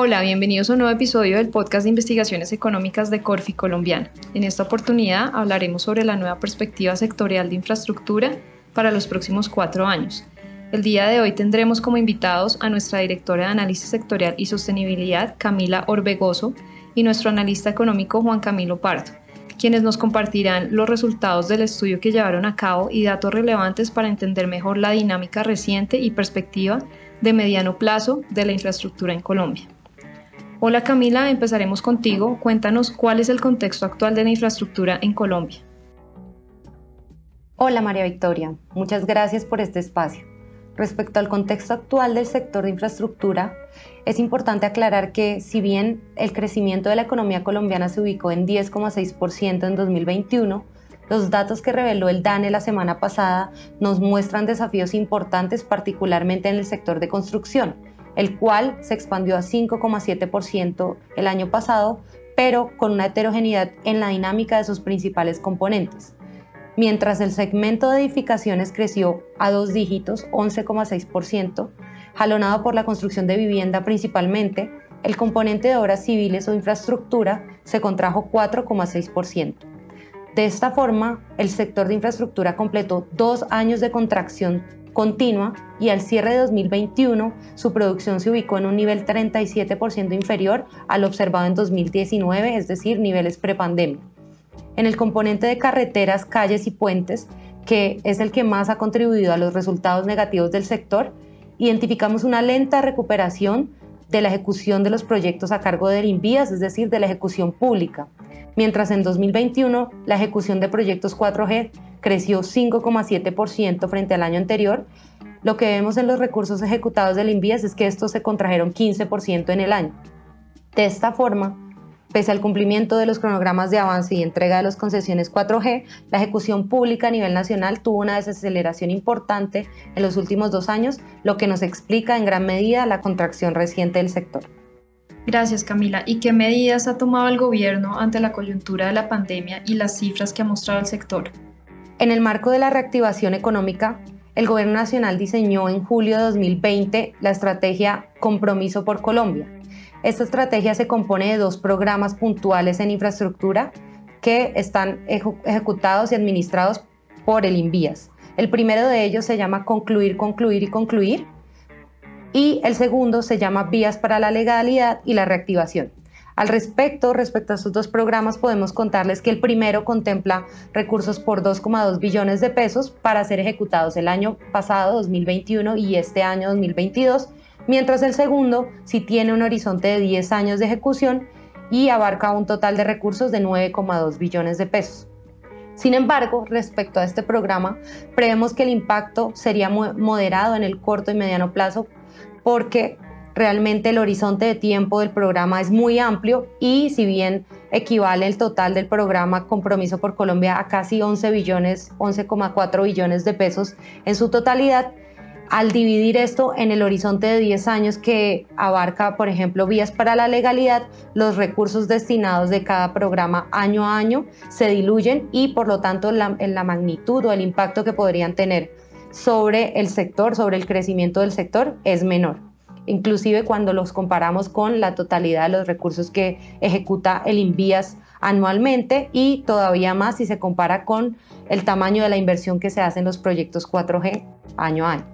Hola, bienvenidos a un nuevo episodio del podcast de investigaciones económicas de Corfi Colombiana. En esta oportunidad hablaremos sobre la nueva perspectiva sectorial de infraestructura para los próximos cuatro años. El día de hoy tendremos como invitados a nuestra directora de análisis sectorial y sostenibilidad, Camila Orbegoso, y nuestro analista económico, Juan Camilo Pardo, quienes nos compartirán los resultados del estudio que llevaron a cabo y datos relevantes para entender mejor la dinámica reciente y perspectiva de mediano plazo de la infraestructura en Colombia. Hola Camila, empezaremos contigo. Cuéntanos cuál es el contexto actual de la infraestructura en Colombia. Hola María Victoria, muchas gracias por este espacio. Respecto al contexto actual del sector de infraestructura, es importante aclarar que si bien el crecimiento de la economía colombiana se ubicó en 10,6% en 2021, los datos que reveló el DANE la semana pasada nos muestran desafíos importantes particularmente en el sector de construcción, el cual se expandió a 5,7% el año pasado, pero con una heterogeneidad en la dinámica de sus principales componentes. Mientras el segmento de edificaciones creció a dos dígitos, 11,6%, jalonado por la construcción de vivienda principalmente, el componente de obras civiles o infraestructura se contrajo 4,6%. De esta forma, el sector de infraestructura completó dos años de contracción continua y al cierre de 2021 su producción se ubicó en un nivel 37% inferior al observado en 2019, es decir, niveles prepandemia. En el componente de carreteras, calles y puentes, que es el que más ha contribuido a los resultados negativos del sector, identificamos una lenta recuperación de la ejecución de los proyectos a cargo del INVIAS, es decir, de la ejecución pública, mientras en 2021 la ejecución de proyectos 4G creció 5,7% frente al año anterior. Lo que vemos en los recursos ejecutados del INVIAS es que estos se contrajeron 15% en el año. De esta forma, pese al cumplimiento de los cronogramas de avance y entrega de las concesiones 4G, la ejecución pública a nivel nacional tuvo una desaceleración importante en los últimos dos años, lo que nos explica en gran medida la contracción reciente del sector. Gracias Camila. ¿Y qué medidas ha tomado el gobierno ante la coyuntura de la pandemia y las cifras que ha mostrado el sector? En el marco de la reactivación económica, el Gobierno Nacional diseñó en julio de 2020 la estrategia Compromiso por Colombia. Esta estrategia se compone de dos programas puntuales en infraestructura que están ejecutados y administrados por el INVIAS. El primero de ellos se llama Concluir, Concluir y Concluir y el segundo se llama Vías para la Legalidad y la Reactivación. Al respecto, respecto a estos dos programas, podemos contarles que el primero contempla recursos por 2,2 billones de pesos para ser ejecutados el año pasado, 2021, y este año, 2022, mientras el segundo sí tiene un horizonte de 10 años de ejecución y abarca un total de recursos de 9,2 billones de pesos. Sin embargo, respecto a este programa, prevemos que el impacto sería moderado en el corto y mediano plazo porque Realmente el horizonte de tiempo del programa es muy amplio y si bien equivale el total del programa Compromiso por Colombia a casi 11 billones, 11,4 billones de pesos en su totalidad, al dividir esto en el horizonte de 10 años que abarca, por ejemplo, vías para la legalidad, los recursos destinados de cada programa año a año se diluyen y por lo tanto en la magnitud o el impacto que podrían tener sobre el sector, sobre el crecimiento del sector, es menor inclusive cuando los comparamos con la totalidad de los recursos que ejecuta el Invías anualmente y todavía más si se compara con el tamaño de la inversión que se hace en los proyectos 4G año a año.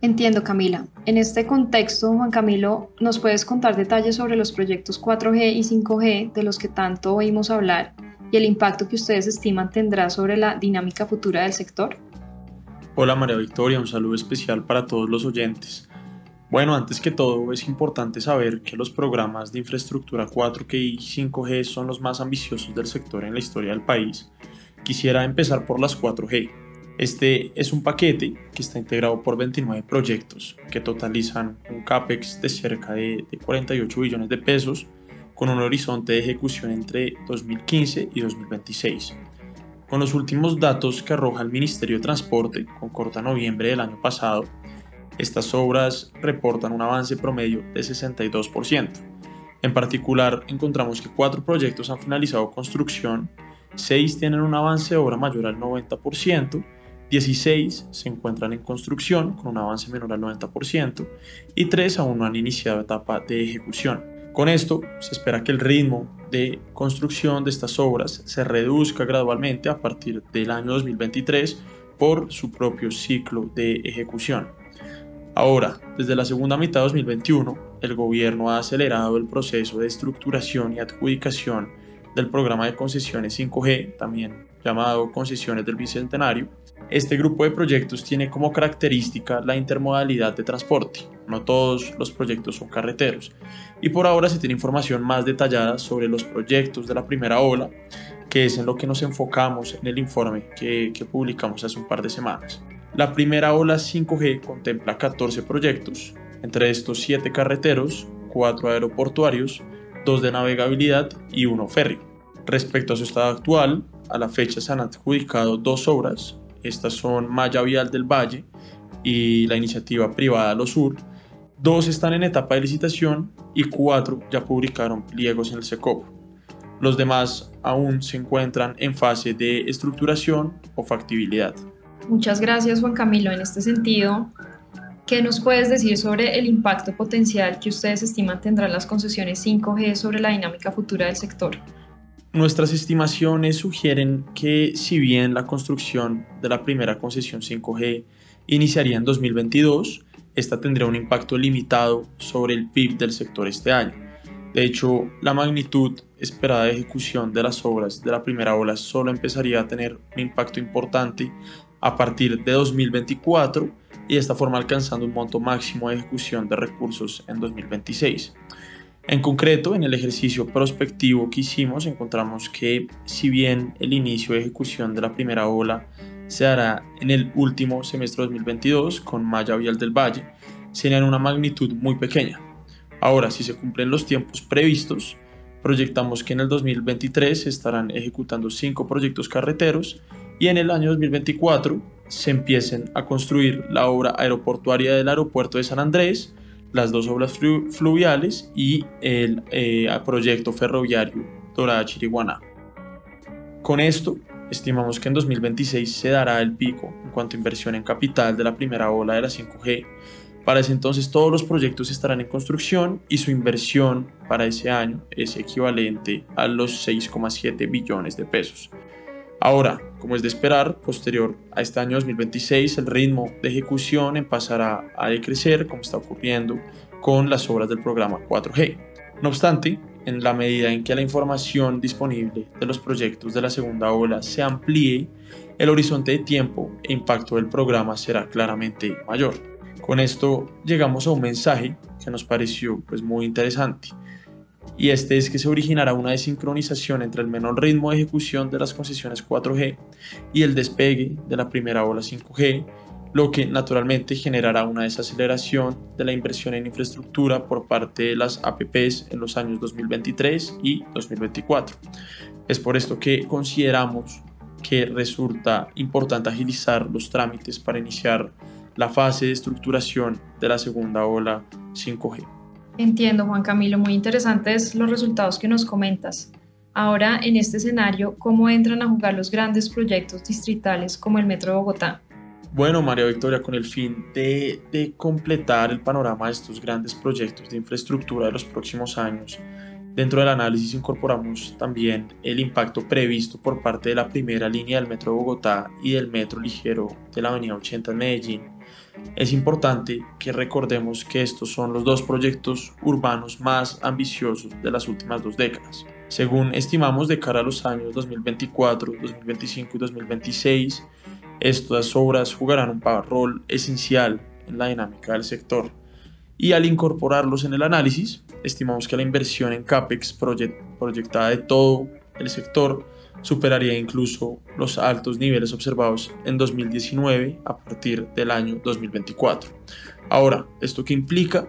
Entiendo, Camila. En este contexto, Juan Camilo, ¿nos puedes contar detalles sobre los proyectos 4G y 5G de los que tanto oímos hablar y el impacto que ustedes estiman tendrá sobre la dinámica futura del sector? Hola María Victoria, un saludo especial para todos los oyentes. Bueno, antes que todo es importante saber que los programas de infraestructura 4G y 5G son los más ambiciosos del sector en la historia del país. Quisiera empezar por las 4G. Este es un paquete que está integrado por 29 proyectos que totalizan un CAPEX de cerca de, 48 billones de pesos con un horizonte de ejecución entre 2015 y 2026. Con los últimos datos que arroja el Ministerio de Transporte, con corta noviembre del año pasado, estas obras reportan un avance promedio de 62%. En particular, encontramos que cuatro proyectos han finalizado construcción, seis tienen un avance de obra mayor al 90% 16 se encuentran en construcción con un avance menor al 90% y 3 aún no han iniciado etapa de ejecución. Con esto se espera que el ritmo de construcción de estas obras se reduzca gradualmente a partir del año 2023 por su propio ciclo de ejecución. Ahora, desde la segunda mitad de 2021, el gobierno ha acelerado el proceso de estructuración y adjudicación del programa de concesiones 5G, también llamado Concesiones del Bicentenario. Este grupo de proyectos tiene como característica la intermodalidad de transporte. No todos los proyectos son carreteros. Y por ahora se tiene información más detallada sobre los proyectos de la primera ola, que es en lo que nos enfocamos en el informe que, que publicamos hace un par de semanas. La primera ola 5G contempla 14 proyectos, entre estos 7 carreteros, 4 aeroportuarios, 2 de navegabilidad y 1 férreo. Respecto a su estado actual, a la fecha se han adjudicado dos obras, estas son Maya Vial del Valle y la iniciativa privada Lo Sur. Dos están en etapa de licitación y cuatro ya publicaron pliegos en el SECOP. Los demás aún se encuentran en fase de estructuración o factibilidad. Muchas gracias Juan Camilo. En este sentido, ¿qué nos puedes decir sobre el impacto potencial que ustedes estiman tendrán las concesiones 5G sobre la dinámica futura del sector? Nuestras estimaciones sugieren que si bien la construcción de la primera concesión 5G iniciaría en 2022, esta tendría un impacto limitado sobre el PIB del sector este año. De hecho, la magnitud esperada de ejecución de las obras de la primera ola solo empezaría a tener un impacto importante a partir de 2024 y de esta forma alcanzando un monto máximo de ejecución de recursos en 2026. En concreto, en el ejercicio prospectivo que hicimos, encontramos que si bien el inicio de ejecución de la primera ola se hará en el último semestre de 2022 con Maya Vial del Valle, sería en una magnitud muy pequeña. Ahora, si se cumplen los tiempos previstos, proyectamos que en el 2023 se estarán ejecutando cinco proyectos carreteros y en el año 2024 se empiecen a construir la obra aeroportuaria del aeropuerto de San Andrés, las dos obras fluviales y el eh, proyecto ferroviario Dorada Chiriguaná. Con esto, estimamos que en 2026 se dará el pico en cuanto a inversión en capital de la primera ola de la 5G. Para ese entonces todos los proyectos estarán en construcción y su inversión para ese año es equivalente a los 6,7 billones de pesos. Ahora, como es de esperar, posterior a este año 2026, el ritmo de ejecución empezará a decrecer, como está ocurriendo con las obras del programa 4G. No obstante, en la medida en que la información disponible de los proyectos de la segunda ola se amplíe, el horizonte de tiempo e impacto del programa será claramente mayor. Con esto llegamos a un mensaje que nos pareció pues, muy interesante y este es que se originará una desincronización entre el menor ritmo de ejecución de las concesiones 4G y el despegue de la primera ola 5G, lo que naturalmente generará una desaceleración de la inversión en infraestructura por parte de las APPs en los años 2023 y 2024. Es por esto que consideramos que resulta importante agilizar los trámites para iniciar la fase de estructuración de la segunda ola 5G. Entiendo, Juan Camilo, muy interesantes los resultados que nos comentas. Ahora, en este escenario, ¿cómo entran a jugar los grandes proyectos distritales como el Metro de Bogotá? Bueno, María Victoria, con el fin de, completar el panorama de estos grandes proyectos de infraestructura de los próximos años, dentro del análisis incorporamos también el impacto previsto por parte de la primera línea del Metro de Bogotá y del Metro Ligero de la Avenida 80 en Medellín, es importante que recordemos que estos son los dos proyectos urbanos más ambiciosos de las últimas dos décadas. Según estimamos de cara a los años 2024, 2025 y 2026, estas obras jugarán un rol esencial en la dinámica del sector. Y al incorporarlos en el análisis, estimamos que la inversión en CAPEX proyectada de todo el sector superaría incluso los altos niveles observados en 2019 a partir del año 2024. Ahora, ¿esto qué implica?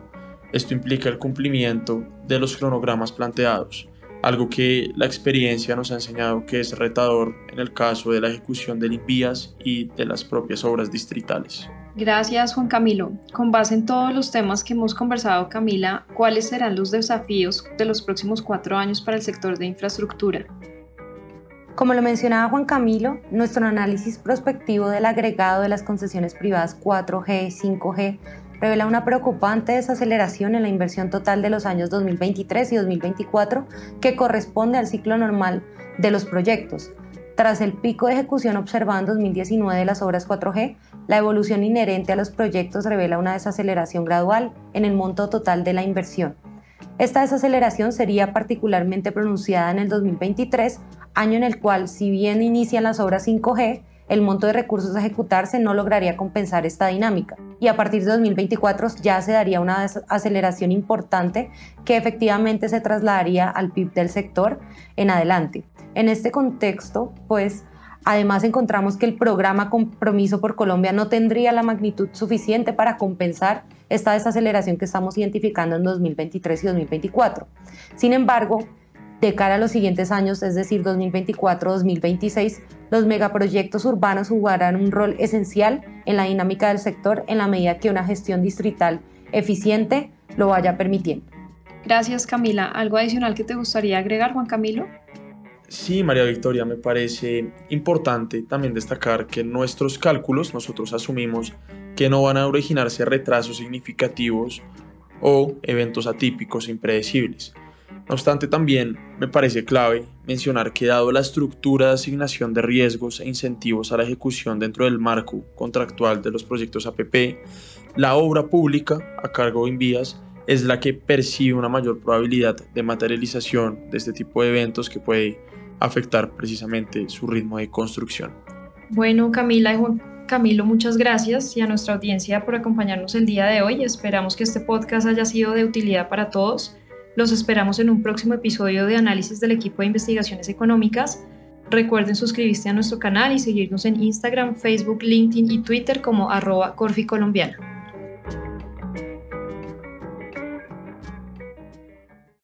Esto implica el cumplimiento de los cronogramas planteados, algo que la experiencia nos ha enseñado que es retador en el caso de la ejecución de limpias y de las propias obras distritales. Gracias Juan Camilo. Con base en todos los temas que hemos conversado, Camila, ¿cuáles serán los desafíos de los próximos cuatro años para el sector de infraestructura? Como lo mencionaba Juan Camilo, nuestro análisis prospectivo del agregado de las concesiones privadas 4G y 5G revela una preocupante desaceleración en la inversión total de los años 2023 y 2024 que corresponde al ciclo normal de los proyectos. Tras el pico de ejecución observado en 2019 de las obras 4G, la evolución inherente a los proyectos revela una desaceleración gradual en el monto total de la inversión. Esta desaceleración sería particularmente pronunciada en el 2023, año en el cual, si bien inician las obras 5G, el monto de recursos a ejecutarse no lograría compensar esta dinámica. Y a partir de 2024 ya se daría una aceleración importante que efectivamente se trasladaría al PIB del sector en adelante. En este contexto, pues, Además, encontramos que el programa Compromiso por Colombia no tendría la magnitud suficiente para compensar esta desaceleración que estamos identificando en 2023 y 2024. Sin embargo, de cara a los siguientes años, es decir, 2024-2026, los megaproyectos urbanos jugarán un rol esencial en la dinámica del sector en la medida que una gestión distrital eficiente lo vaya permitiendo. Gracias Camila. ¿Algo adicional que te gustaría agregar, Juan Camilo? Sí, María Victoria, me parece importante también destacar que nuestros cálculos nosotros asumimos que no van a originarse retrasos significativos o eventos atípicos e impredecibles. No obstante, también me parece clave mencionar que dado la estructura de asignación de riesgos e incentivos a la ejecución dentro del marco contractual de los proyectos APP, la obra pública a cargo de Invías es la que percibe una mayor probabilidad de materialización de este tipo de eventos que puede afectar precisamente su ritmo de construcción. Bueno, Camila y Juan Camilo, muchas gracias y a nuestra audiencia por acompañarnos el día de hoy. Esperamos que este podcast haya sido de utilidad para todos. Los esperamos en un próximo episodio de análisis del equipo de investigaciones económicas. Recuerden suscribirse a nuestro canal y seguirnos en Instagram, Facebook, LinkedIn y Twitter como arroba Corfi Colombiana.